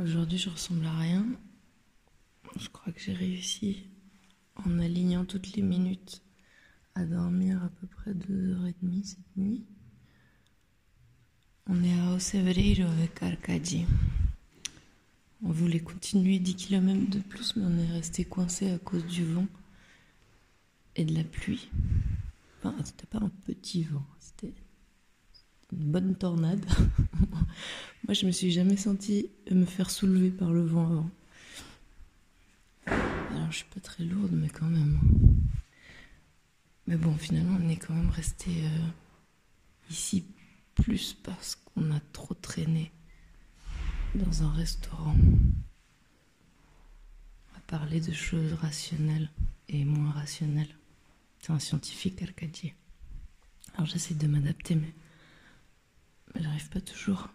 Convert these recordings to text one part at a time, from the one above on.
Aujourd'hui, je ressemble à rien. Je crois que j'ai réussi, en alignant toutes les minutes, à dormir à peu près deux heures et demie cette nuit. On est à Osevereiro avec Arcadie. On voulait continuer 10 km de plus, mais on est resté coincé à cause du vent et de la pluie. Enfin, c'était pas un petit vent, c'était une bonne tornade. Moi, je me suis jamais senti me faire soulever par le vent avant. Alors, je suis pas très lourde, mais quand même. Mais bon, finalement, on est quand même resté euh, ici plus parce qu'on a trop traîné dans un restaurant à parler de choses rationnelles et moins rationnelles. C'est un scientifique arcadier. Alors j'essaie de m'adapter, mais j'arrive pas toujours.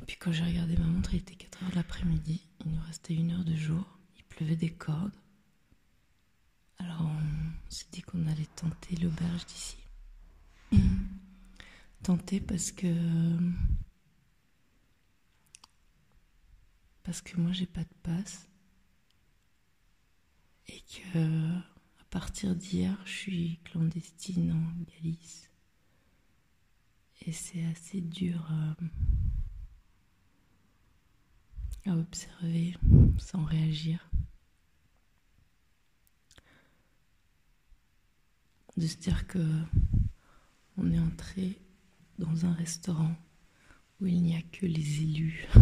Et puis quand j'ai regardé ma montre, il était 4 heures de l'après-midi. Il nous restait une heure de jour. Il pleuvait des cordes. Alors on s'est dit qu'on allait tenter l'auberge d'ici. tenter parce que. Parce que moi j'ai pas de passe et que à partir d'hier, je suis clandestine en Galice. Et c'est assez dur à, à observer sans réagir. De se dire que on est entré dans un restaurant où il n'y a que les élus.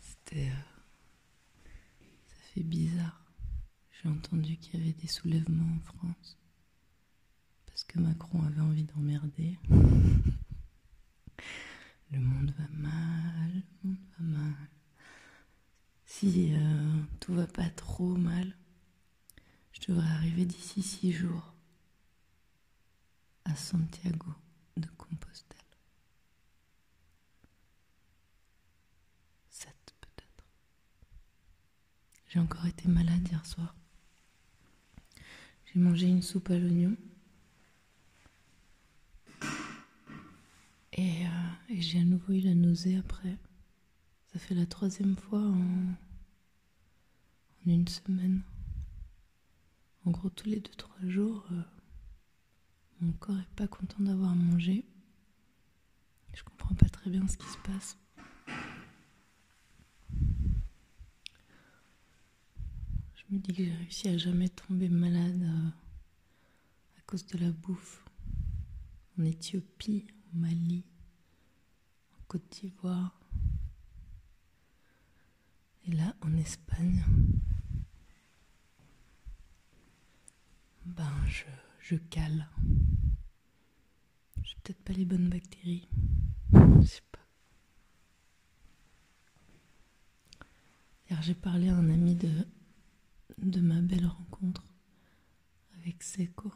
C'était. Euh, bizarre. J'ai entendu qu'il y avait des soulèvements en France. Que Macron avait envie d'emmerder. Le monde va mal, le monde va mal. Si euh, tout va pas trop mal, je devrais arriver d'ici six jours à Santiago de Compostelle. J'ai encore été malade hier soir. J'ai mangé une soupe à l'oignon. Et, euh, j'ai à nouveau eu la nausée après. Ça fait la troisième fois en, une semaine. En gros, tous les deux, trois jours, euh, mon corps est pas content d'avoir mangé. Je comprends pas très bien ce qui se passe. Je me dis que j'ai réussi à jamais tomber malade euh, à, cause de la bouffe. En Éthiopie, Mali, en Côte d'Ivoire. Et là, en Espagne, ben je, je cale. J'ai peut-être pas les bonnes bactéries. Je sais pas. Hier, j'ai parlé à un ami de de ma belle rencontre avec Seco.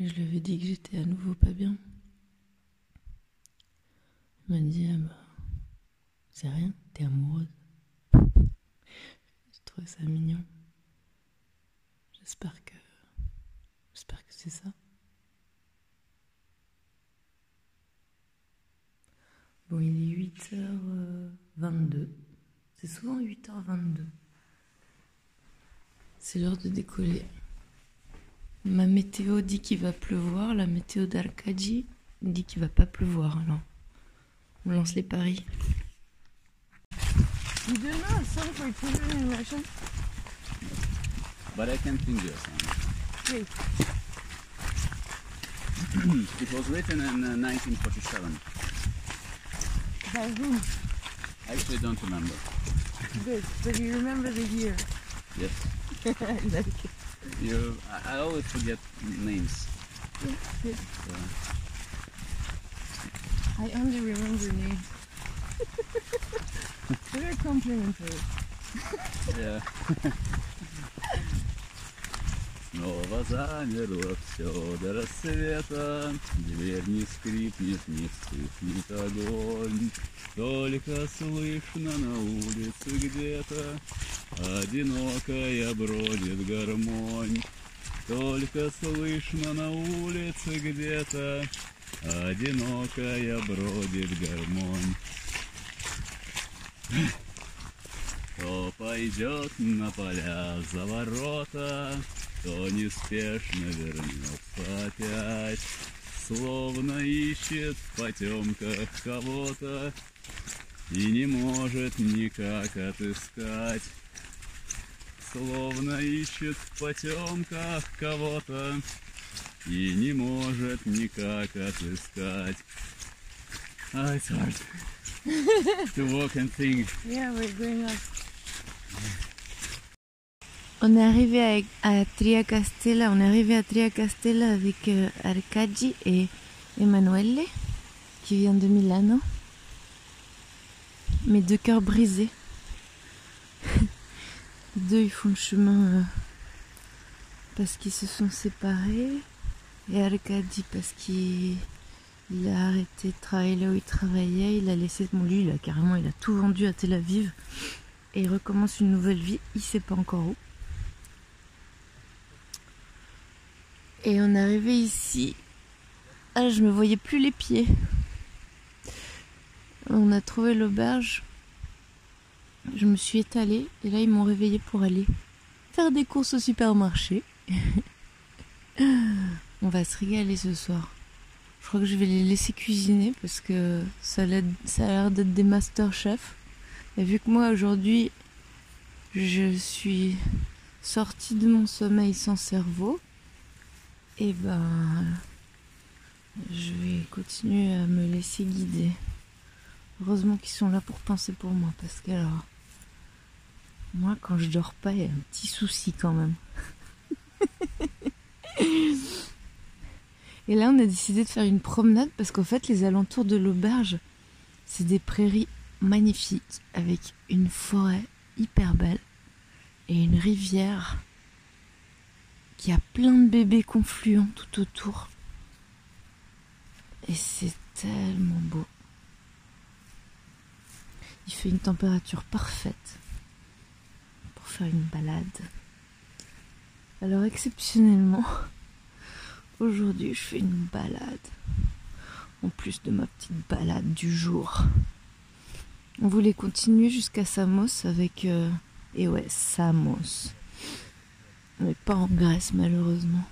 Et je lui avais dit que j'étais à nouveau pas bien. Il m'a dit, ah bah, c'est rien, t'es amoureuse. J'ai trouvé ça mignon. J'espère que. J'espère que c'est ça. Bon, il est 8h22. C'est souvent 8h22. C'est l'heure de décoller. Ma météo dit qu'il va pleuvoir. La météo d'Arcadie dit qu'il va pas pleuvoir. Alors, on lance les paris. You do not song for children in Russian? But I can sing you a song. Wait. it was written in uh, 1947. By whom? I actually don't remember. Good, but you remember the year. Yes. I. You, I, always forget names. Yeah, good. So. I only remember names. Very complimentary. Yeah. Снова замерло все до рассвета, Дверь не скрипнет, не вспыхнет огонь, Только слышно на улице где-то. Одинокая бродит гармонь. Только слышно на улице где-то. Одинокая бродит гармонь. То пойдет на поля за ворота, То неспешно вернется опять, Словно ищет в потемках кого-то И не может никак отыскать. Словно ищет в потемках кого-то И не может никак отыскать. Ah, it's hard to walk and think. Yeah, we're going up. On est arrivé à, à Triacastella, on est arrivé à Triacastella avec euh, Arcadi et Emanuele qui vient de Milano. Mes deux cœurs brisés. Les deux ils font le chemin euh, parce qu'ils se sont séparés et Arcadi parce qu'il il a arrêté de travailler là où il travaillait, il a laissé bon lui il a carrément il a tout vendu à Tel Aviv et il recommence une nouvelle vie, il sait pas encore où. Et on est arrivé ici. Ah, je me voyais plus les pieds. On a trouvé l'auberge. Je me suis étalée et là ils m'ont réveillée pour aller faire des courses au supermarché. on va se régaler ce soir. Je crois que je vais les laisser cuisiner parce que ça a l'air ça a l'air d'être des master chefs. Et vu que moi aujourd'hui je suis sortie de mon sommeil sans cerveau, et ben je vais continuer à me laisser guider. Heureusement qu'ils sont là pour penser pour moi parce que alors moi quand je dors pas il y a un petit souci quand même. Et là on a décidé de faire une promenade parce qu'en fait les alentours de l'auberge c'est des prairies magnifiques avec une forêt hyper belle et une rivière qui a plein de bébés confluents tout autour. Et c'est tellement beau. Il fait une température parfaite pour faire une balade. Alors exceptionnellement, aujourd'hui je fais une balade. En plus de ma petite balade du jour. On voulait continuer jusqu'à Samos avec... euh, et ouais, Samos. Mais pas en Grèce malheureusement.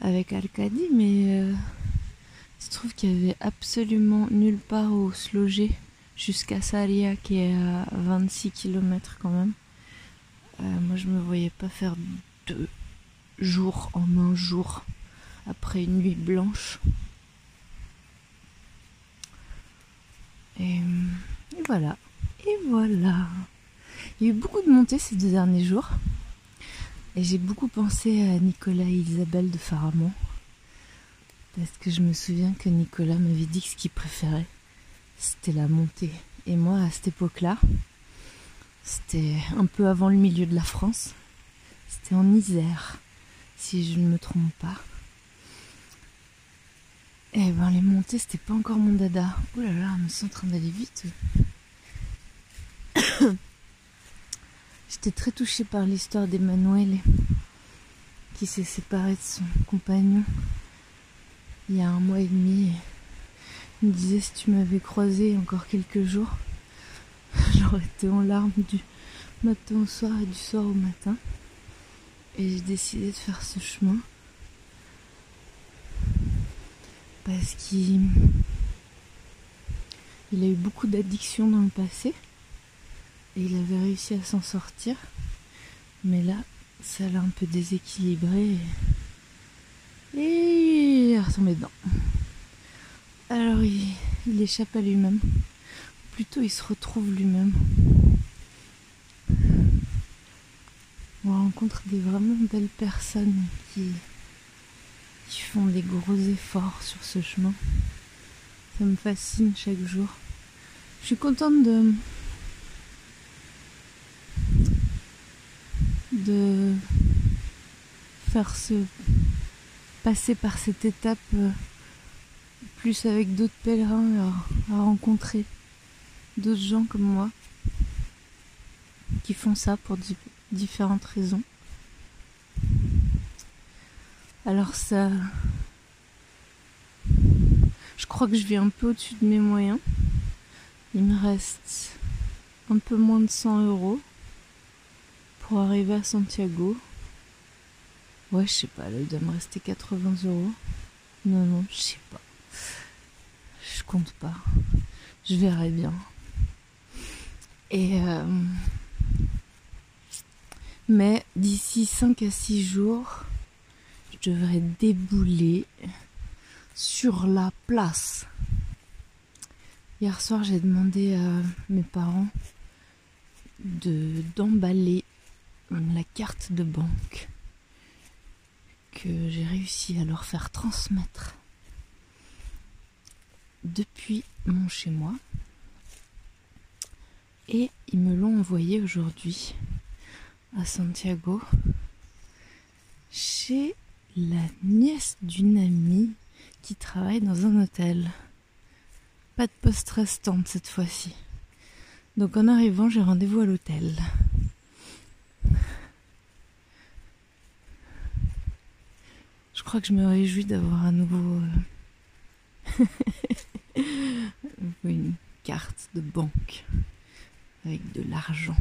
Avec Arcadie, mais euh, il se trouve qu'il y avait absolument nulle part où se loger jusqu'à Saria qui est à 26 km quand même. Euh, moi je me voyais pas faire deux jours en un jour après une nuit blanche. Et, et voilà. Et voilà. Il y a eu beaucoup de montées ces deux derniers jours. Et j'ai beaucoup pensé à Nicolas et Isabelle de Faramond. Parce que je me souviens que Nicolas m'avait dit que ce qu'il préférait, c'était la montée. Et moi, à cette époque-là, c'était un peu avant le milieu de la France. C'était en Isère, si je ne me trompe pas. Et ben les montées, c'était pas encore mon dada. Ouh là là, me sens en train d'aller vite. J'étais très touchée par l'histoire d'Emmanuel qui s'est séparé de son compagnon il y a un mois et demi. Il me disait si tu m'avais croisé encore quelques jours, j'aurais été en larmes du matin au soir et du soir au matin. Et j'ai décidé de faire ce chemin parce qu'il il a eu beaucoup d'addictions dans le passé il avait réussi à s'en sortir. Mais là, ça l'a un peu déséquilibré et, il dedans. Alors il, échappe à lui-même. Plutôt il se retrouve lui-même. On rencontre des vraiment belles personnes qui, qui font des gros efforts sur ce chemin. Ça me fascine chaque jour. Je suis contente de de faire ce passer par cette étape euh, plus avec d'autres pèlerins à, rencontrer d'autres gens comme moi qui font ça pour di- différentes raisons Alors ça... Je crois que je vais un peu au-dessus de mes moyens. Il me reste un peu moins de 100 euros pour arriver à Santiago. Ouais, je sais pas, là il doit me rester 80 euros. Non, non, je sais pas. Je compte pas. Je verrai bien. Et euh, mais d'ici 5 à 6 jours, je devrais débouler sur la place. Hier soir, j'ai demandé à mes parents de d'emballer la carte de banque que j'ai réussi à leur faire transmettre depuis mon chez moi. Et ils me l'ont envoyé aujourd'hui à Santiago chez la nièce d'une amie qui travaille dans un hôtel. Pas de poste restante cette fois-ci. Donc en arrivant, j'ai rendez-vous à l'hôtel. Crois que je me réjouis d'avoir un nouveau euh, une carte de banque avec de l'argent.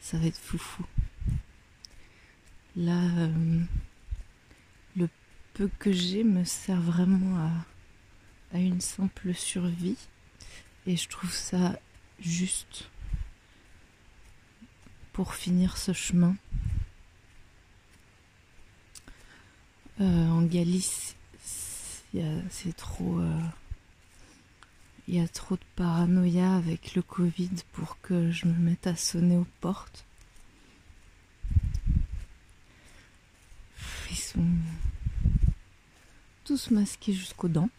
Ça va être foufou. Là, euh, le peu que j'ai me sert vraiment à, à une simple survie. Et je trouve ça juste pour finir ce chemin. Euh, en Galice, c'est trop. euh, Il y a trop de paranoïa avec le Covid pour que je me mette à sonner aux portes. Ils sont tous masqués jusqu'aux dents.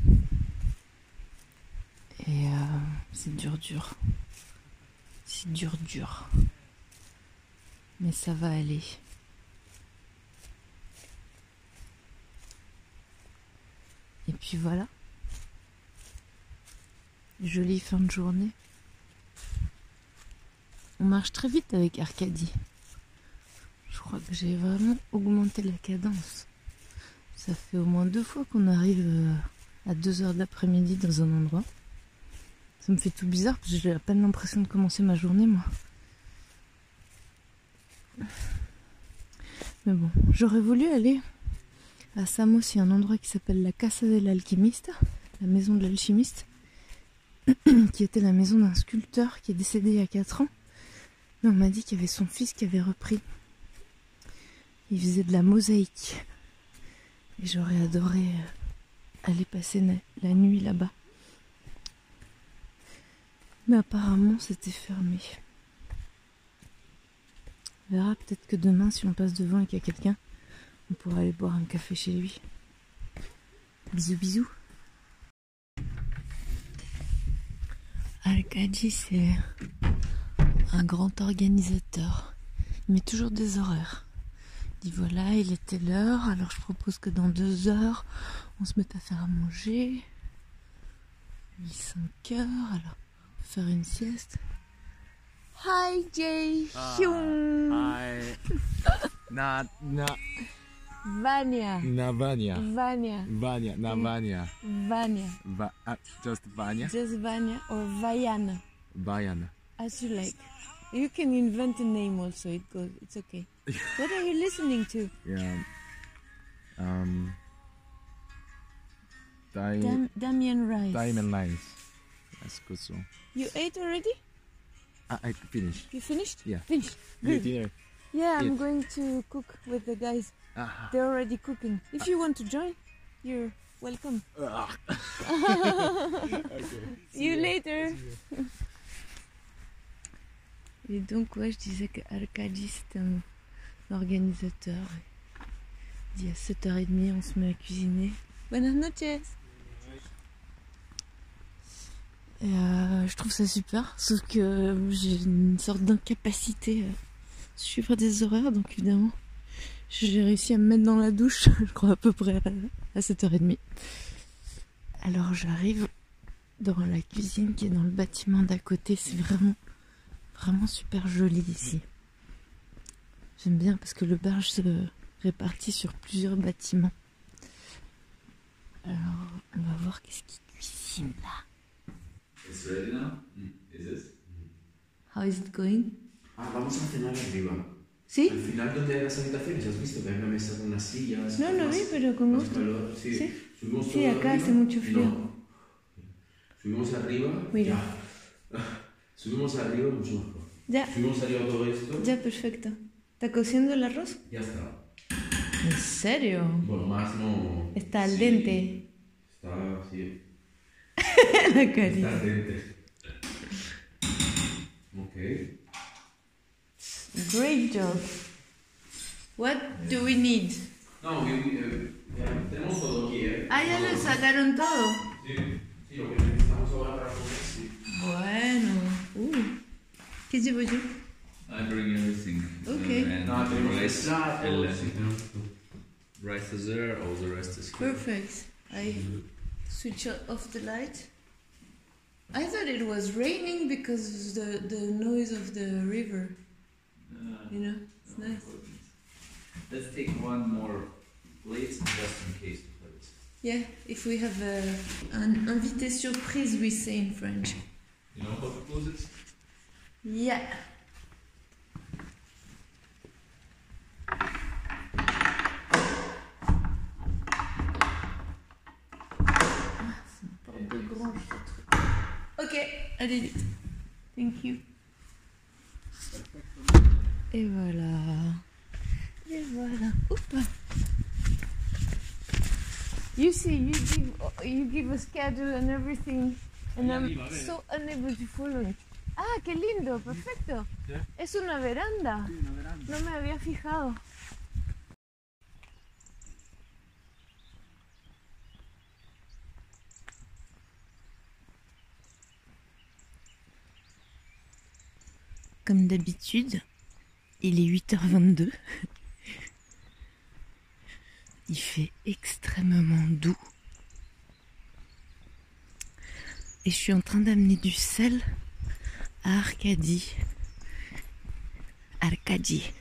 Et euh, c'est dur, dur. C'est dur, dur. Mais ça va aller. Et puis voilà. Jolie fin de journée. On marche très vite avec Arcadie. Je crois que j'ai vraiment augmenté la cadence. Ça fait au moins deux fois qu'on arrive euh, à 2 heures d'après-midi dans un endroit. Ça me fait tout bizarre parce que j'ai à peine l'impression de commencer ma journée, moi. Mais bon, j'aurais voulu aller à Samos, il y a un endroit qui s'appelle la Casa del Alquimista, la maison de l'alchimiste, qui était la maison d'un sculpteur qui est décédé il y a 4 ans. Mais on m'a dit qu'il y avait son fils qui avait repris. Il faisait de la mosaïque. Et j'aurais adoré euh, aller passer la nuit là-bas. Mais apparemment, c'était fermé. On verra peut-être que demain, si on passe devant et qu'il y a quelqu'un, on pourra aller boire un café chez lui. Bisous, bisous. Arcadie, c'est un grand organisateur. Il met toujours des horaires. Il dit voilà, il était l'heure, alors je propose que dans deux heures, on se mette à faire à manger. Il est 5 heures, alors on peut faire une sieste. Hi Jay Hyun I not not Vania Navania. Vania Vanya, Navania. Vania Va, uh, just Vanya. Just Vania or Vaiana Bayan. as you like. You can invent a name also. It goes. It's okay. what are you listening to? Yeah. Um. Di- Dam- Damien Rice. Diamond Lines. That's good song. You ate already? I, I finished. You finished? Yeah. Finished. Good. dinner. Yeah, I'm going to cook with the guys. Ah. They're already cooking. If you want to join, you're welcome. Ah. See you later. Et donc, ouais, je disais que Arcadie, c'est un organisateur. Il dit à 7h30, on se met à cuisiner. Buenas noches. Et euh, je trouve ça super, sauf que j'ai une sorte d'incapacité à suivre des horaires, donc évidemment, j'ai réussi à me mettre dans la douche, je crois à peu près à, à 7h30. Alors j'arrive dans la cuisine qui est dans le bâtiment d'à côté, c'est vraiment, vraiment super joli ici. J'aime bien parce que l'auberge se, répartis sur plusieurs bâtiments. Alors, on va voir qu'est-ce qu'ils cuisinent là. It's ready now? Is it? How is it going? Ah, vamos a cenar arriba. ¿Sí? Al final, donde hay las habitaciones, has visto que hay una mesa con unas sillas. No, lo más- vi, pero con gusto. calor. Sí. Sí. Subimos Sí, acá arriba. hace mucho frío. No. Subimos arriba. Mira. ya. Subimos arriba mucho mejor. Ya, Subimos arriba todo esto. ya, perfecto. ¿Está cociendo el arroz? Ya está. ¿En serio? Bueno, más no. Está al Sí. dente. Está, sí. La Está carita. al dente. Ok. Great job. What do we need? No, que, eh, ya tenemos todo aquí, ¿eh? Ah, ya lo sacaron todo. Sí, sí, lo que necesitamos ahora para comer, sí. Bueno. Uh. ¿Qué llevo yo? I bring everything. Okay. Uh, and No, tenemos el rice, plato, el- sí, tenemos todo. rice is there, all the rest is here. Perfect. I switch off the light. I thought it was raining because the the noise of the river. Uh, You know, it's no, nice. Let's take one more plate just in case plate. Yeah, if we have a, an invité surprise, we say in French. You know how to close it? Yeah. Ah, c'est une porte de grange, ce truc. Ok, allez vite. Thank you. Et voilà. Et voilà. Oups. You see, you give, you give a schedule and everything. And I'm so unable to follow it. Ah, qué lindo, perfecto. Es una veranda. No me había fijado. Comme d'habitude, il est 8h22. Il fait extrêmement doux. Et je suis en train d'amener du sel à Arcadie. Arcadie.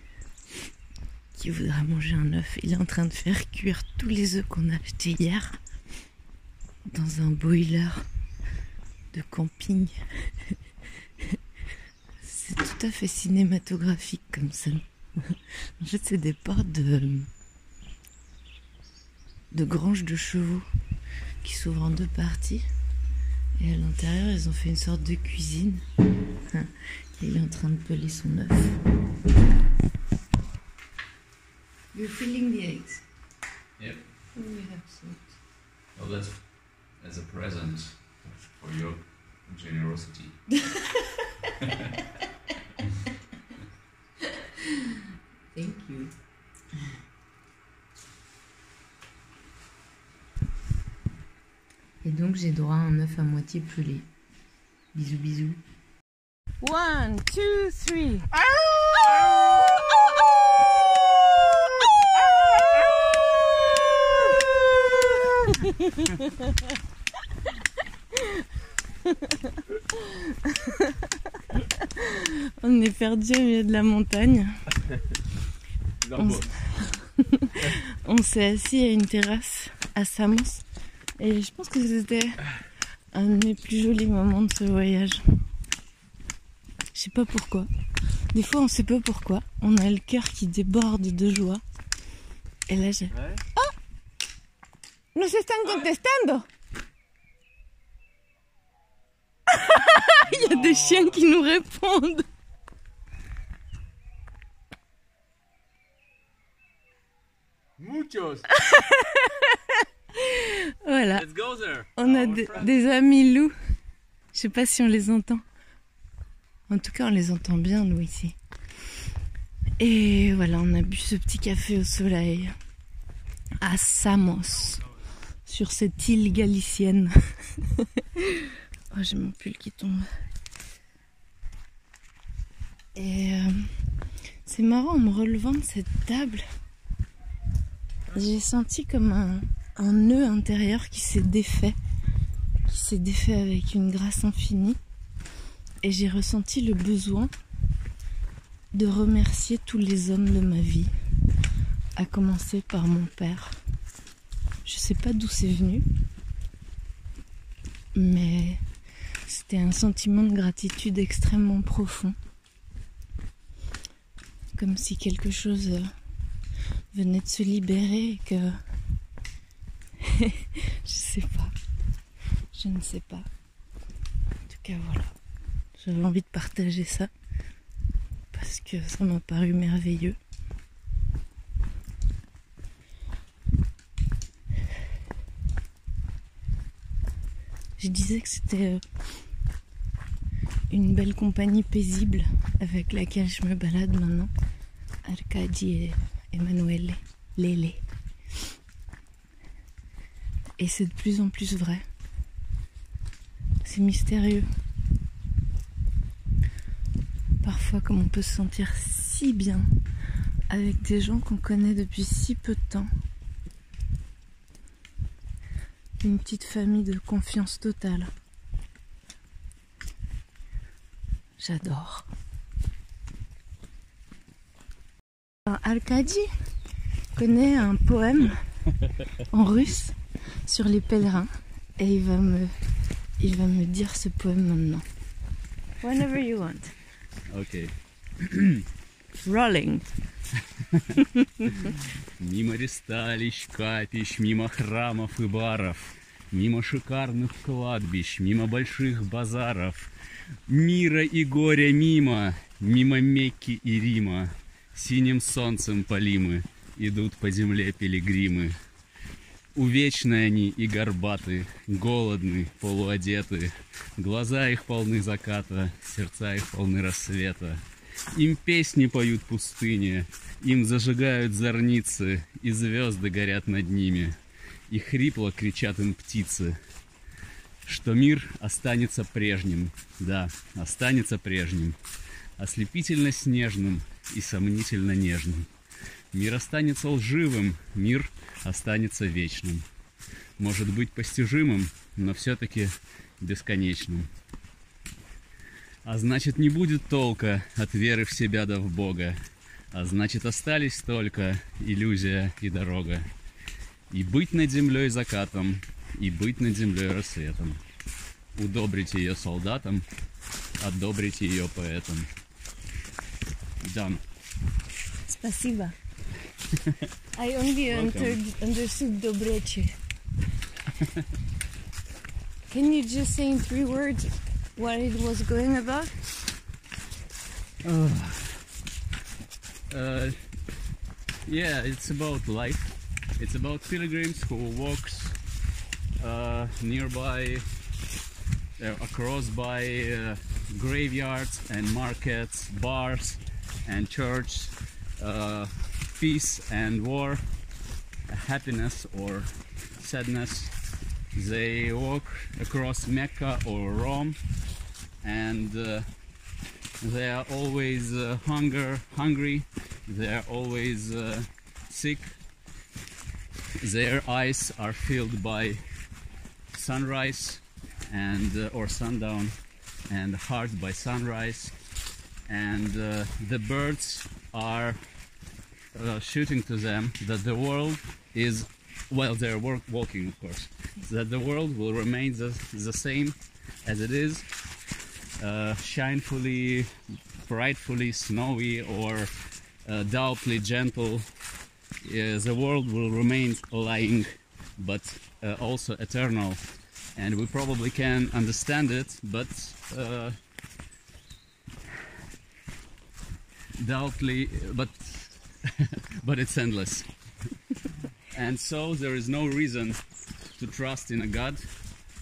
Qui voudra manger un œuf. Il est en train de faire cuire tous les œufs qu'on a achetés hier dans un boiler de camping. C'est tout à fait cinématographique comme ça. En fait, c'est des portes de, de granges de chevaux qui s'ouvrent en deux parties. Et à l'intérieur, ils ont fait une sorte de cuisine. Il est en train de peler son œuf. You're filling the eggs. Yep. We have salt. Oh, that's as a present for your generosity. Thank you. Et donc j'ai droit à un œuf à moitié pelé. Bisous bisous. One, two, three. On est perdu au milieu de la montagne. On s'est assis à une terrasse à Samos et je pense que c'était un de mes plus jolis moments de ce voyage. Je sais pas pourquoi. Des fois on sait pas pourquoi. On a le cœur qui déborde de joie. Et là j'ai... Oh Nos están contestando Il y a des chiens qui nous répondent Muchos! Voilà. Let's go there! On a des amis loups. Je sais pas si on les entend. En tout cas, on les entend bien, nous, ici. Et voilà, on a bu ce petit café au soleil à Samos, sur cette île galicienne. oh, j'ai mon pull qui tombe. Et euh, c'est marrant, en me relevant de cette table, j'ai senti comme un, nœud intérieur qui s'est défait, qui s'est défait avec une grâce infinie. Et j'ai ressenti le besoin de remercier tous les hommes de ma vie à commencer par mon père. Je sais pas d'où c'est venu, mais c'était un sentiment de gratitude extrêmement profond. Comme si quelque chose euh, venait de se libérer que... je sais pas. Je ne sais pas. En tout cas, voilà. J'avais envie de partager ça parce que ça m'a paru merveilleux. Je disais que c'était euh, une belle compagnie paisible avec laquelle je me balade maintenant. Arcadie et Emanuele, Lélé. Et c'est de plus en plus vrai. C'est mystérieux. Parfois, comme on peut se sentir si bien avec des gens qu'on connaît depuis si peu de temps. Une petite famille de confiance totale. J'adore. Arkady connaît un poème en russe sur les pèlerins et il va me, il va me dire ce poème maintenant. Whenever you want. Окей. Rolling. Мимо ресталищ, капищ, мимо храмов и баров, мимо шикарных кладбищ, мимо больших базаров, мира и горя мимо, мимо Мекки и Рима, синим солнцем полимы, идут по земле пилигримы. Увечны они и горбаты, голодны, полуодеты, глаза их полны заката, сердца их полны рассвета. Им песни поют пустыни, им зажигают зорницы, и звезды горят над ними. И хрипло кричат им птицы, что мир останется прежним, да, останется прежним, ослепительно снежным и сомнительно нежным. Мир останется лживым, мир останется вечным. Может быть постижимым, но все-таки бесконечным. А значит, не будет толка от веры в себя да в Бога. А значит, остались только иллюзия и дорога. И быть над землей закатом, и быть над землей рассветом. Удобрите ее солдатам, одобрите ее поэтам. Done. Спасибо. I only Welcome. entered, understood Dobrechi. Can you just say in three words what it was going about? Uh, yeah, it's about life. It's about pilgrims who walks uh, nearby, uh, across by uh, graveyards and markets, bars and church, uh, peace and war, happiness or sadness. They walk across Mecca or Rome, and uh, they are always uh, hunger, hungry. They are always uh, sick. Their eyes are filled by sunrise and uh, or sundown, and heart by sunrise. And uh, the birds are uh, shooting to them that the world is, well, they're work, walking, of course, that the world will remain the, the same as it is uh, shinefully, brightfully snowy, or uh, doubtfully gentle. Uh, the world will remain lying, but uh, also eternal, and we probably can understand it, but doubtfully, but but it's endless. and so there is no reason to trust in a God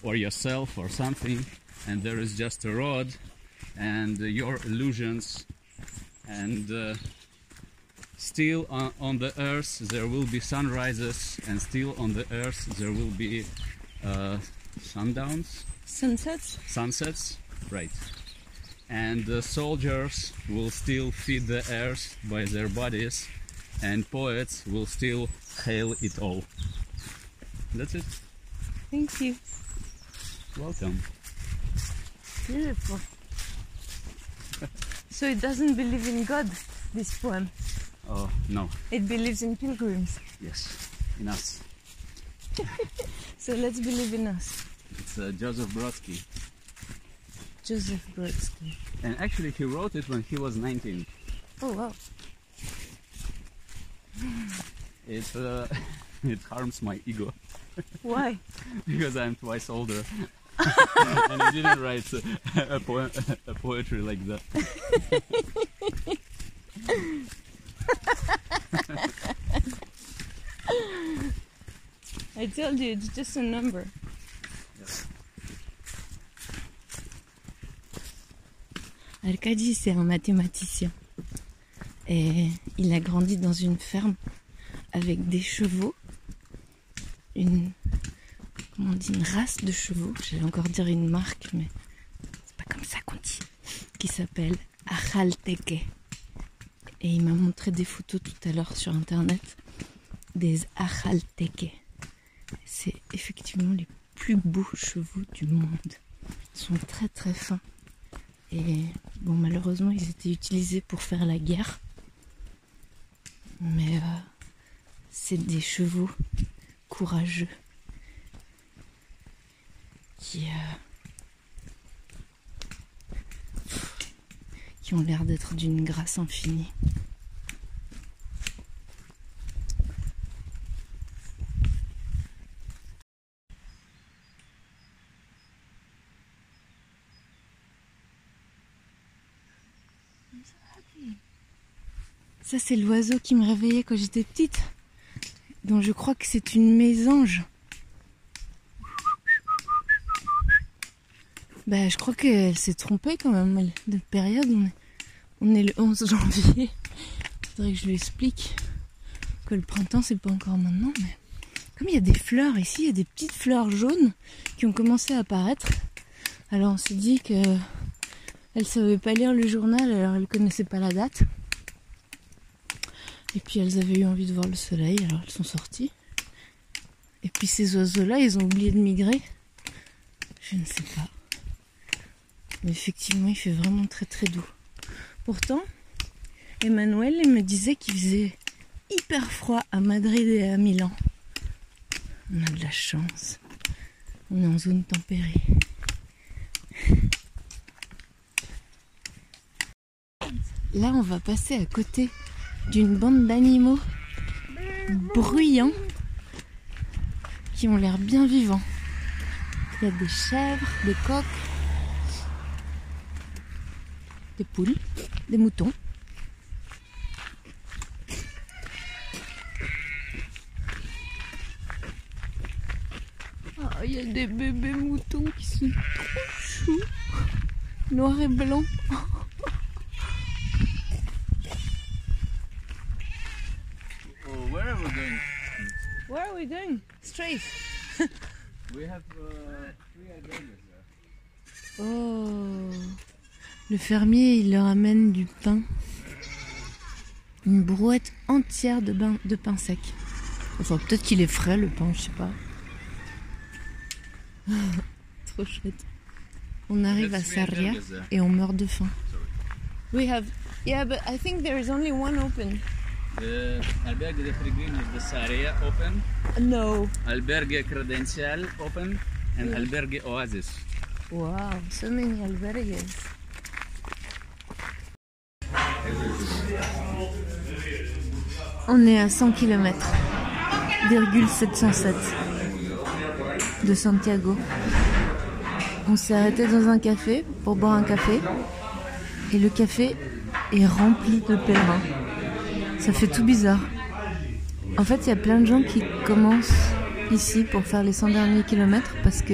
or yourself or something, and there is just a rod and your illusions, and uh, still on, on the earth there will be sunrises, and still on the earth there will be uh, sundowns, Sunsets? sunsets, right. And the soldiers will still feed the earth by their bodies, and poets will still hail it all. That's it. Thank you. Welcome. Beautiful. so it doesn't believe in God, this poem. Oh, no. It believes in pilgrims. Yes. In us. So let's believe in us. It's uh, Joseph Brodsky. Joseph Brodsky. And actually, he wrote it when he was 19. Oh wow. It, uh, it harms my ego Why? because I'm twice older. and I didn't write a, a, poem, a poetry like that. I told you it's just a number. Arkady, c'est un mathématicien. Et il a grandi dans une ferme avec des chevaux. Une. Comment Une race de chevaux. J'allais encore dire une marque, mais c'est pas comme ça qu'on dit. Qui s'appelle Ajalteque. Et il m'a montré des photos tout à l'heure sur internet des Ajalteque. C'est effectivement les plus beaux chevaux du monde. Ils sont très très fins. Et bon, malheureusement, ils étaient utilisés pour faire la guerre. Mais euh, c'est des chevaux courageux euh, qui ont l'air d'être d'une grâce infinie. C'est l'oiseau qui me réveillait quand j'étais petite. Donc, je crois que c'est une mésange. Bah, je crois qu'elle s'est trompée quand même. De période, on est, le 11 janvier. Faudrait que je lui explique que le printemps, c'est pas encore maintenant. Comme il y a des fleurs ici, il y a des petites fleurs jaunes qui ont commencé à apparaître. Alors, on s'est dit que elle savait pas lire le journal, alors elle connaissait pas la date. Et puis elles avaient eu envie de voir le soleil, alors elles sont sorties. Et puis ces oiseaux-là, ils ont oublié de migrer. Je ne sais pas. Mais effectivement, il fait vraiment très très doux. Pourtant, Emmanuel me disait qu'il faisait hyper froid à Madrid et à Milan. On a de la chance. On est en zone tempérée. Là, on va passer à côté d'une bande d'animaux bruyants qui ont l'air bien vivants. Il y a des chèvres, des coqs, des poules, des moutons. Ah, il y a des bébés moutons qui sont trop choux, noirs et blancs. Oh, where are we going? Where are we going? Straight. We have uh, three albergues there. Oh Le fermier, il leur amène du pain. Une brouette entière de, bain, de pain sec. Enfin, peut-être qu'il est frais le pain, je sais pas. Trop chouette. On arrive à Sarria et on meurt de faim. We have. Yeah, but I think there is only one open. The albergue de Pellegrino is the Saria open, No. albergue Credencial open, and albergue Oasis. Wow, so many albergues. On est à 100 km, 707 de Santiago. On s'est arrêté dans un café pour boire un café et le café est rempli de pèlerins. Ça fait tout bizarre. En fait, il y a plein de gens qui commencent ici pour faire les 100 derniers kilomètres parce que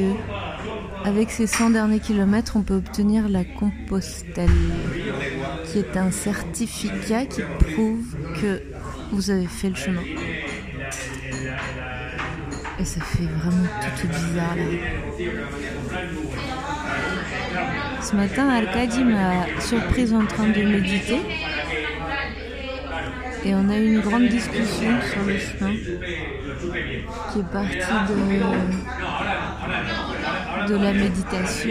avec ces 100 derniers kilomètres, on peut obtenir la Compostelle, qui est un certificat qui prouve que vous avez fait le chemin. Et ça fait vraiment tout, bizarre là. Ce matin, Arkady m'a surprise en train de méditer. Et on a eu une grande discussion sur le chemin qui est partie de, la méditation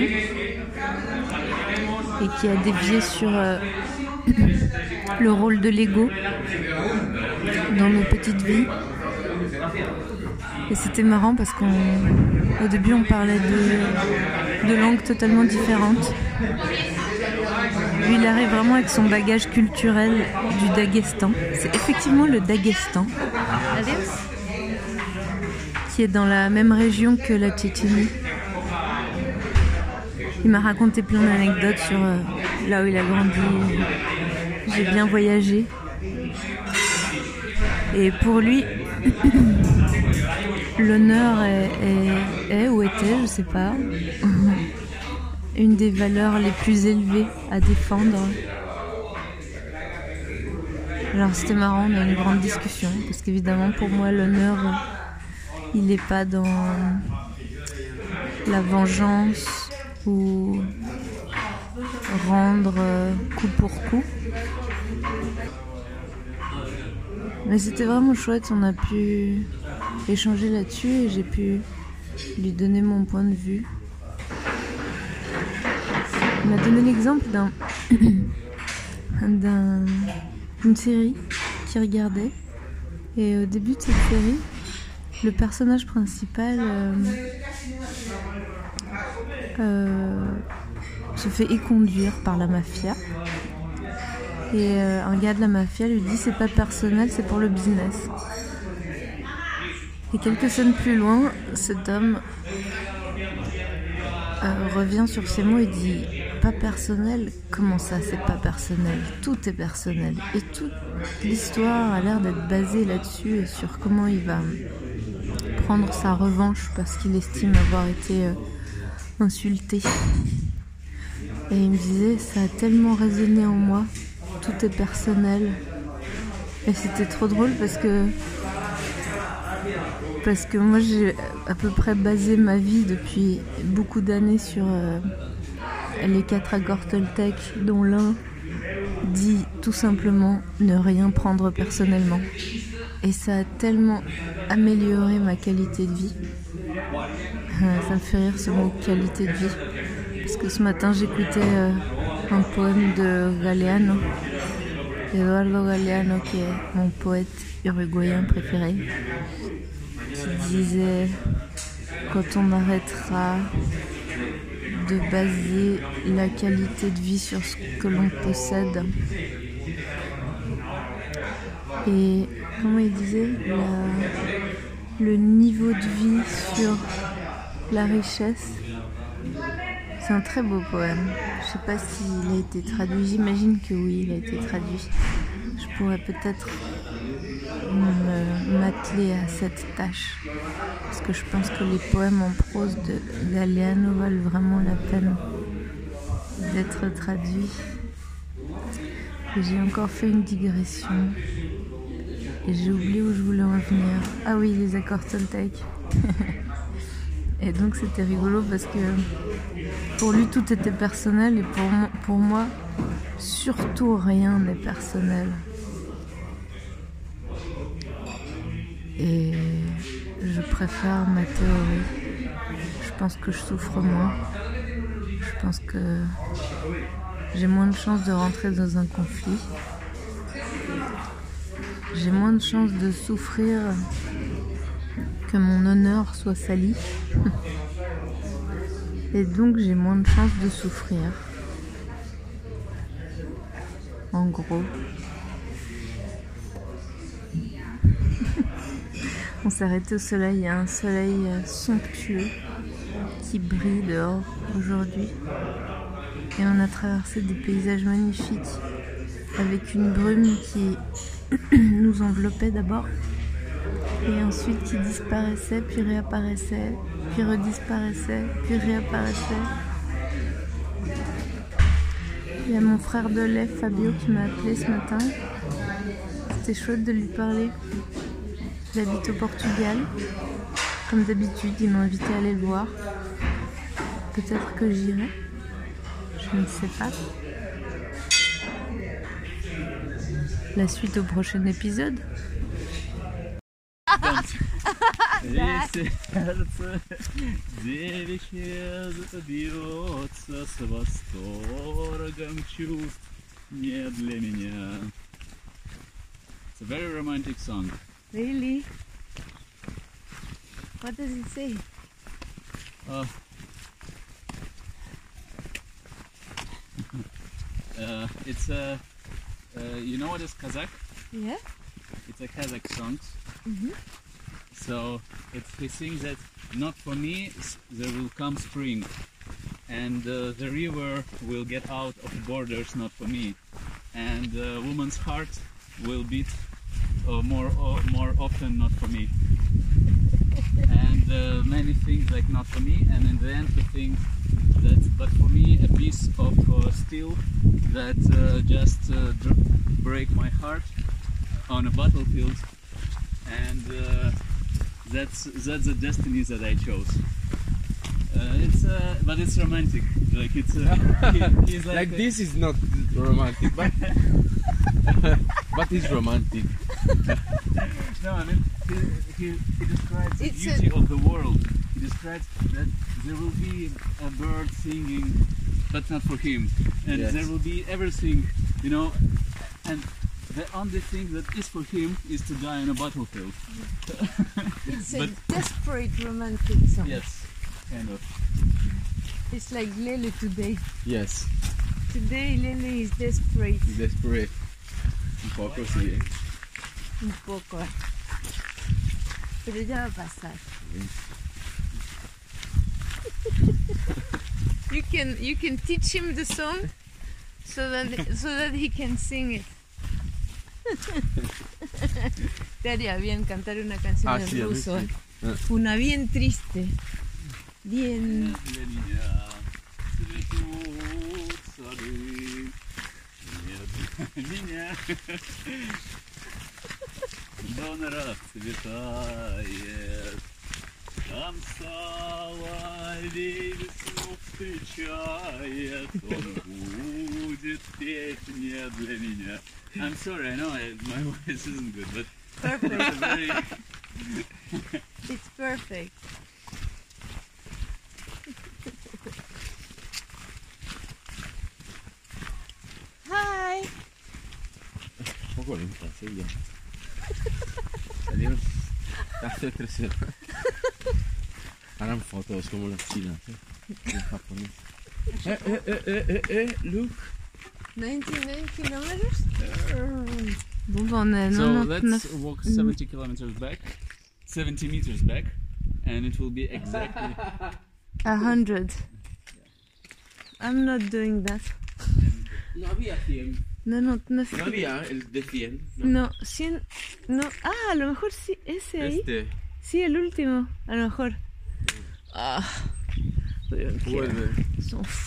et qui a dévié sur euh, le rôle de l'ego dans nos petites vies. Et c'était marrant parce qu'au début on parlait de langues totalement différentes. Lui il arrive vraiment avec son bagage culturel du Daghestan. C'est effectivement le Daghestan qui est dans la même région que la Tchétchénie. Il m'a raconté plein d'anecdotes sur euh, là où il a grandi. J'ai bien voyagé. Et pour lui, l'honneur est, est- est ou était, je sais pas, une des valeurs les plus élevées à défendre. Alors c'était marrant, on a une grande discussion, parce qu'évidemment pour moi l'honneur, il n'est pas dans la vengeance ou rendre euh, coup pour coup. Mais c'était vraiment chouette, on a pu échanger là-dessus et j'ai pu lui donner mon point de vue. Il m'a donné l'exemple d'un d'un- d'une série qu'il regardait et au début de cette série, le personnage principal euh, euh, se fait éconduire par la mafia. Et euh, un gars de la mafia lui dit c'est pas personnel, c'est pour le business. Et quelques scènes plus loin, cet homme revient sur ses mots et dit pas personnel, comment ça c'est pas personnel? Tout est personnel. Et toute l'histoire a l'air d'être basée là-dessus et sur comment il va prendre sa revanche parce qu'il estime avoir été euh, insulté. Et il me disait, ça a tellement résonné en moi, tout est personnel. Et c'était trop drôle parce que parce que moi j'ai à peu près basé ma vie depuis beaucoup d'années sur euh, les quatre accords dont l'un dit tout simplement ne rien prendre personnellement. Et ça a tellement amélioré ma qualité de vie. Euh, Ça me fait rire ce mot qualité de vie. Parce que ce matin j'écoutais euh, un poème de Galeano, Eduardo Galeano, qui est mon poète uruguayen préféré, qui disait quand on arrêtera de baser la qualité de vie sur ce que l'on possède. Et comment il disait Le niveau de vie sur la richesse. C'est un très beau poème. Je sais pas s'il a été traduit. J'imagine que oui, il a été traduit. Je pourrais peut-être m'atteler à cette tâche. Parce que je pense que les poèmes en prose de Galeano valent vraiment la peine d'être traduits. J'ai encore fait une digression. Et j'ai oublié où je voulais en venir. Ah oui, les accords Toltec. et donc c'était rigolo parce que pour lui tout était personnel et pour, pour moi surtout rien n'est personnel. Et je préfère ma théorie. Je pense que je souffre moins. Je pense que j'ai moins de chances de rentrer dans un conflit. J'ai moins de chances de souffrir que mon honneur soit sali. Et donc j'ai moins de chances de souffrir. En gros. On s'est arrêté au soleil. Il y a un soleil euh, somptueux qui brille dehors aujourd'hui. Et on a traversé des paysages magnifiques avec une brume qui nous enveloppait d'abord et ensuite qui disparaissait, puis réapparaissait, puis redisparaissait, puis réapparaissait. Il y a mon frère de lait, Fabio, qui m'a appelé ce matin. C'était chouette de lui parler. J'habite au Portugal. Comme d'habitude, ils m'ont invité à aller le voir. Peut-être que j'irai. Je ne sais pas. La suite au prochain épisode. It's a very romantic song. Really? What does it say? Uh, uh, it's a, uh, you know what is Kazakh? Yeah? It's a Kazakh song. Mhm. So it's, he sings that not for me there will come spring, and uh, the river will get out of borders not for me, and the woman's heart will beat uh, more uh, more often not for me, and uh, many things like not for me, and in the end he thinks that but for me a piece of uh, steel that uh, just uh, break my heart on a battlefield and uh, that's that's the destiny that I chose. Uh, it's uh, but it's romantic. Like it's uh, like, Like this is not romantic, but but it's romantic. No, I mean he, he, he describes the It's beauty of the world. He describes that there will be a bird singing, but not for him, and Yes. there will be everything, you know, and. The only thing that is for him is to die on a battlefield. It's a But- desperate romantic song. Yes, kind of. It's like Lele today. Yes, Today Lele is desperate. desperate. Un poco sí. ¿eh? Un poco. eh. Pero ya va a pasar. you can you can teach him the song so that so that he can sing it. Te haría bien cantar una canción Ah, en sí, ruso. sí. eh. Ah. Una bien triste. Bien. Для меня цветут сады. Нет для меня. Дон расцветает. Там соловей весну встречает. Он будет петь не для меня. I'm sorry, I know I, my voice isn't good, but Perfect. it's a very It's perfect. Un poco lenta, sí, ya. Salieron hace tres semanas. Harán fotos como la China, ¿sí? En japonés. Eh, eh, eh, eh, eh, eh, look. 99 kilometers? Bon, bah, on a So 99. let's walk 70 kilometers back, 70 meters back, and it will be exactly. A hundred. I'm not doing that. No había 100. 99. No había el de 100. No? No, 100. No. Ah, a lo mejor sí, ese ahí. Este. Sí, el último. A lo mejor. Ah. Vuelve.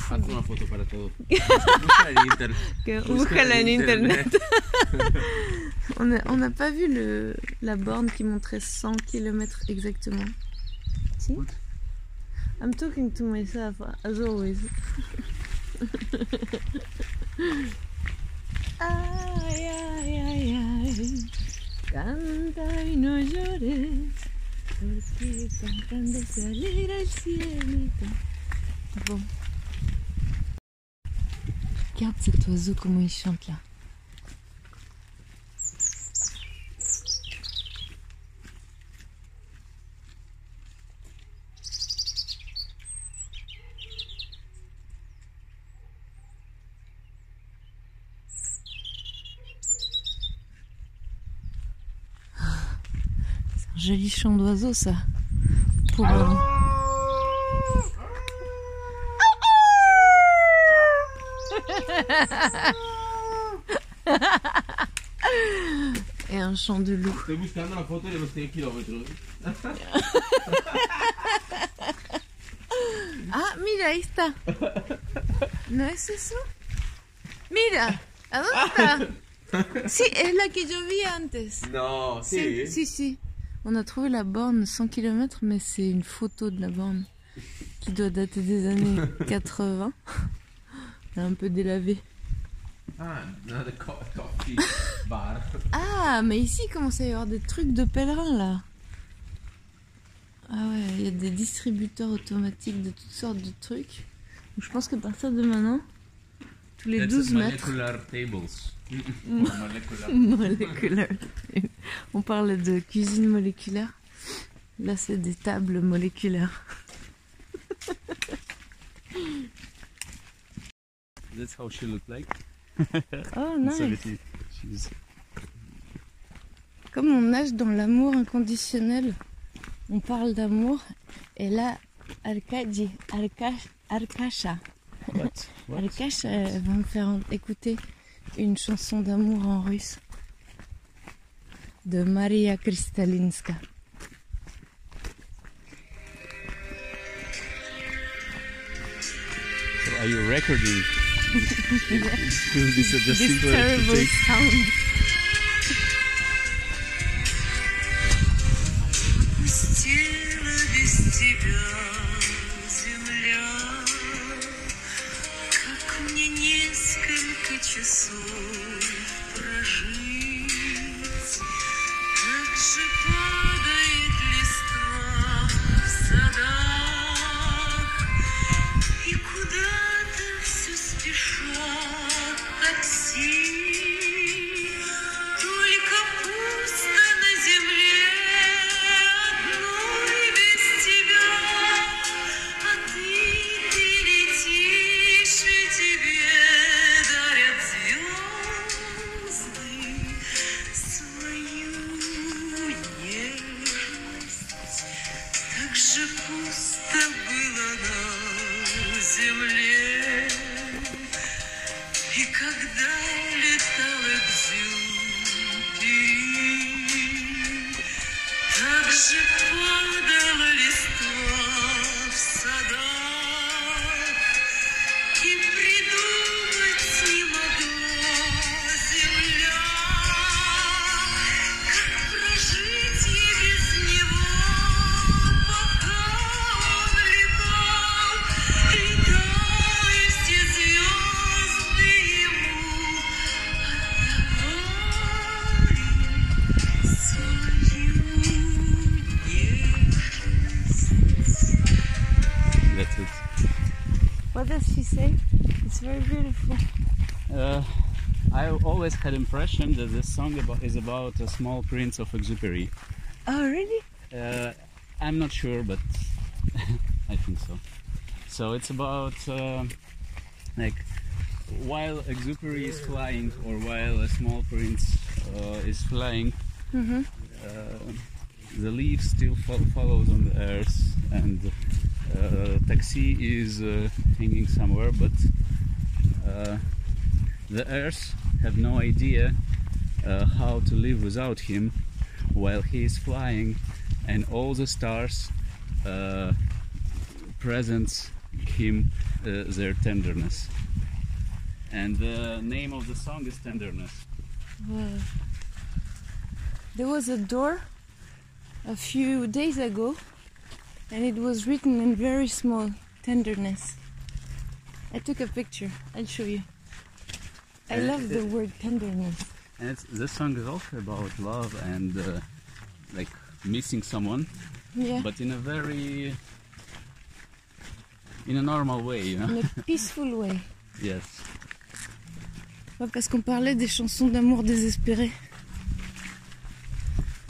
Haz una foto para todo. Busca en internet. Búscala en internet. On n'a on n'a pas vu le, la borne qui montrait 100 km exactement. Si What? I'm talking to myself as always. ay, ay, ay, ay. Canta y no llores. Porque cantando se alegra el cielito. Bon. Regarde cet oiseau comment il chante là. Joli chant d'oiseau ça. Pour un- Et un chant de loup. Estoy buscando la foto de los 100 kilómetros. Ah, mira, ahí está. ¿No es eso? Mira, ¿a dónde está? Sí, es la que yo vi antes. No, Si, si, si. On a trouvé la borne 100 km, mais c'est une photo de la borne qui doit dater des années 80. Elle est un peu délavée. Ah, bar. Ah, mais ici, il commence à y avoir des trucs de pèlerins là. Ah ouais, il y a des distributeurs automatiques de toutes sortes de trucs. Donc, je pense qu'à partir de maintenant, tous les That's 12 mètres. molecular tables. Molecular. On parle de cuisine moléculaire. Là, c'est des tables moléculaires. That's how she looked like. Oh, nice. She's Comme on nage dans l'amour inconditionnel, on parle d'amour. Et là, Arkash, Arkasha, what? What? Arkash euh, va me faire écouter une chanson d'amour en russe de Maria Kristalinska. Are you recording? yeah. It's going to be such a simple sound. Had impression that this song about, is about a small prince of Exupery. Oh, really? Uh, I'm not sure, but I think so. So it's about uh, like while Exupery is flying, or while a small prince uh, is flying, Mm-hmm. uh, the leaf still fo- follows on the earth, and uh, taxi is uh, hanging somewhere, but uh, the earth have no idea uh, how to live without him while he is flying, and all the stars uh, present him uh, their tenderness. And the name of the song is Tenderness. There was a door a few days ago, and it was written in very small tenderness. I took a picture. I'll show you. I love the word tenderness. And it's, this song is also about love and uh, like missing someone, Yeah, but in a very in a normal way, you know? in a peaceful way. yes. Ouais, parce qu'on parlait des chansons d'amour désespérées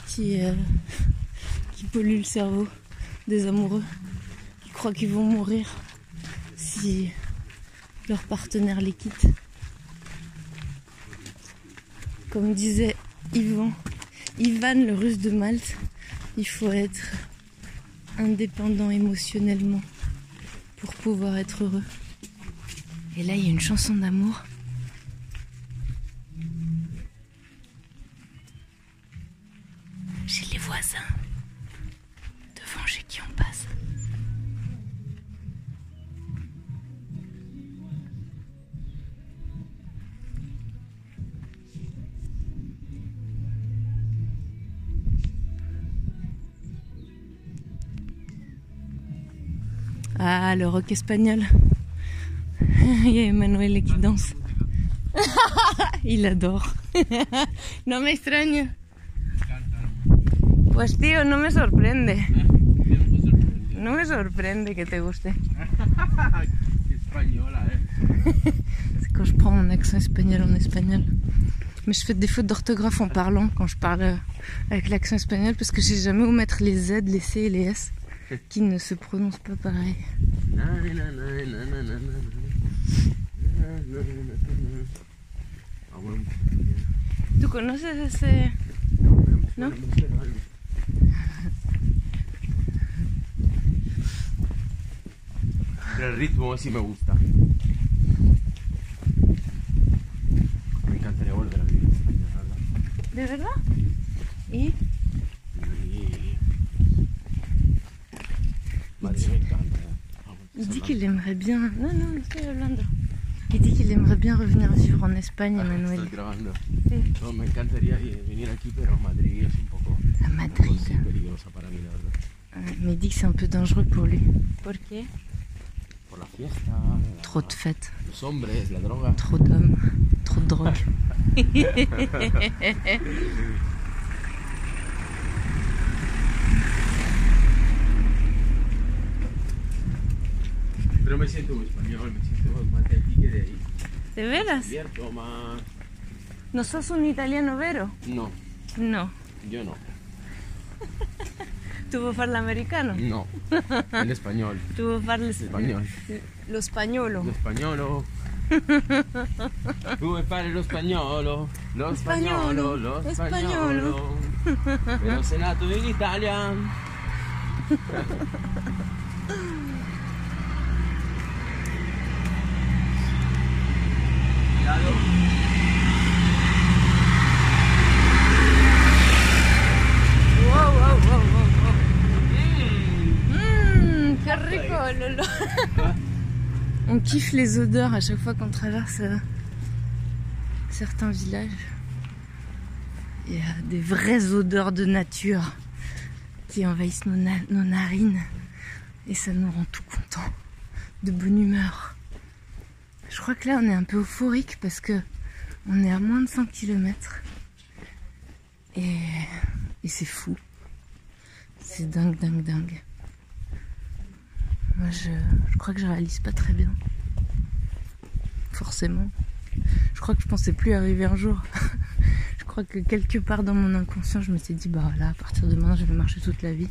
qui, euh, qui polluent le cerveau des amoureux qui croient qu'ils vont mourir si leur partenaire les quitte. Comme disait Ivan, Ivan le russe de Malte, il faut être indépendant émotionnellement pour pouvoir être heureux. Et là, il y a une chanson d'amour. Ah, le rock espagnol. Il y a Emmanuel qui danse. Il adore. no me extraña. Pues tío, no me sorprende. No me sorprende que te guste. Eh. C'est quand je prends mon accent espagnol en espagnol. Mais je fais des fautes d'orthographe en parlant quand je parle euh, avec l'accent espagnol parce que je sais jamais où mettre les Z, les C et les S qui ne se prononcent pas pareil. Na, na, na, na, na, na, na, na. Na, na, na, na, na. Ah, bueno, ¿Tú conoces ese...? no, ¿No? me suena algo. Pero el ritmo sí me gusta. Me encantaría volver a vivir en España, la verdad. ¿De verdad? ¿Y? Y- Madrid me encanta. Il dit qu'il aimerait bien... Non, non, no estoy hablando. Il dit qu'il aimerait bien revenir vivre en Espagne, Ah. Sí. No, me encantaría venir aquí, pero Madrid es un poco, À un poco Madrid. peligrosa para mí, la verdad. Mais il dit que c'est un peu dangereux pour lui. Pourquoi Por la fiesta, Trop de fêtes, los hombres, la droga. trop d'hommes, trop de drogue. Pero me siento muy español, me siento más de aquí que de ahí. ¿De veras? Abierto, más... ¿No sos un italiano vero? No, No. yo no. Tu vuoi fare l'americano? No. El español. Tu vuoi fare lo Español. Lo spagnolo. Lo spagnolo. Dove fare lo spagnolo? Lo spagnolo, lo lo spagnolo. Però sei nato in Italia. On kiffe les odeurs à chaque fois qu'on traverse euh, certains villages. Il y a des vraies odeurs de nature qui envahissent nos narines et ça nous rend tout contents, de bonne humeur. Je crois que là on est un peu euphorique parce que on est à moins de 100 km et, c'est fou. C'est dingue, dingue, dingue. Moi, je, je crois que je réalise pas très bien. Forcément. Je crois que je pensais plus arriver un jour. je crois que quelque part dans mon inconscient, je me suis dit, bah là, à partir de maintenant, je vais marcher toute la vie.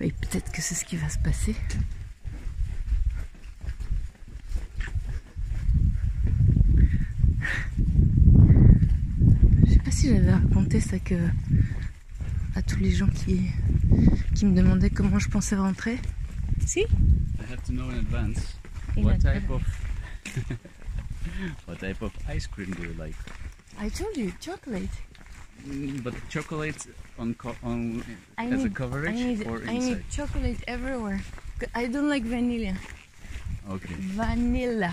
Et peut-être que c'est ce qui va se passer. Je sais pas si j'avais raconté ça que à tous les gens qui, qui me demandaient comment je pensais rentrer. Si I have to know in advance In what advance. type of what type of ice cream do you like? I told you, chocolate. Mm, But chocolate on co- on I as a need, I coverage need, or I inside? need chocolate everywhere. I don't like vanilla. Okay. Vanilla.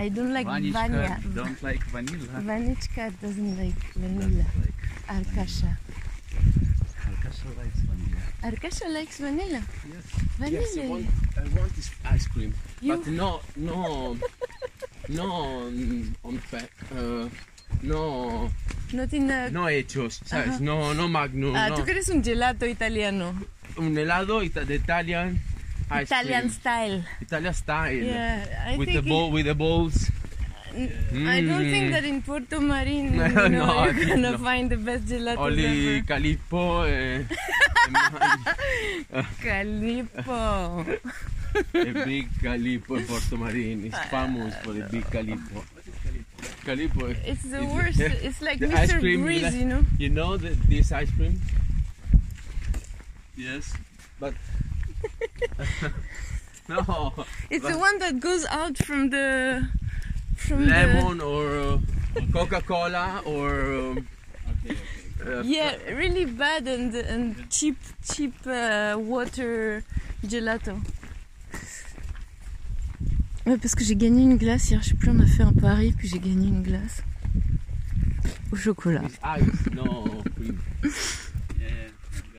I don't like vanilla. don't like vanilla. Vanichka doesn't like vanilla. Doesn't like Arkasha. Alcasha likes vanilla. Arkasha likes vanilla. Yes. Vanilla. Yes, I want, I want this ice cream. You- But no, no, no on, on. Uh, no, Not in a... no hechos, ¿sabes? Ajá. No, no Magnum. Ah, no. tú quieres un gelato italiano. Un helado de Italian Italian cream. style. Italian style. Yeah, I with think the bowl, with the bowls. it- I don't think Mm. that in Puerto Marin, you No, know, I you're gonna no. find the best gelato Oli ever. Calippo. Eh, Calippo. a big Calippo in Porto Marine. It's famous for the big Calippo. Calippo. It's the It's- worst. yeah. It's like The Mr. ice cream, Grease, like- you know. You know the, this ice cream? Yes. No. It's the one that goes out from the from Lemon or uh, Coca-Cola or um, Okay. Okay. uh, yeah, really bad and and cheap cheap uh, water gelato. Ouais, parce que j'ai gagné une glace hier. Je sais plus, on a fait un pari puis j'ai gagné une glace au chocolat. Ice, no.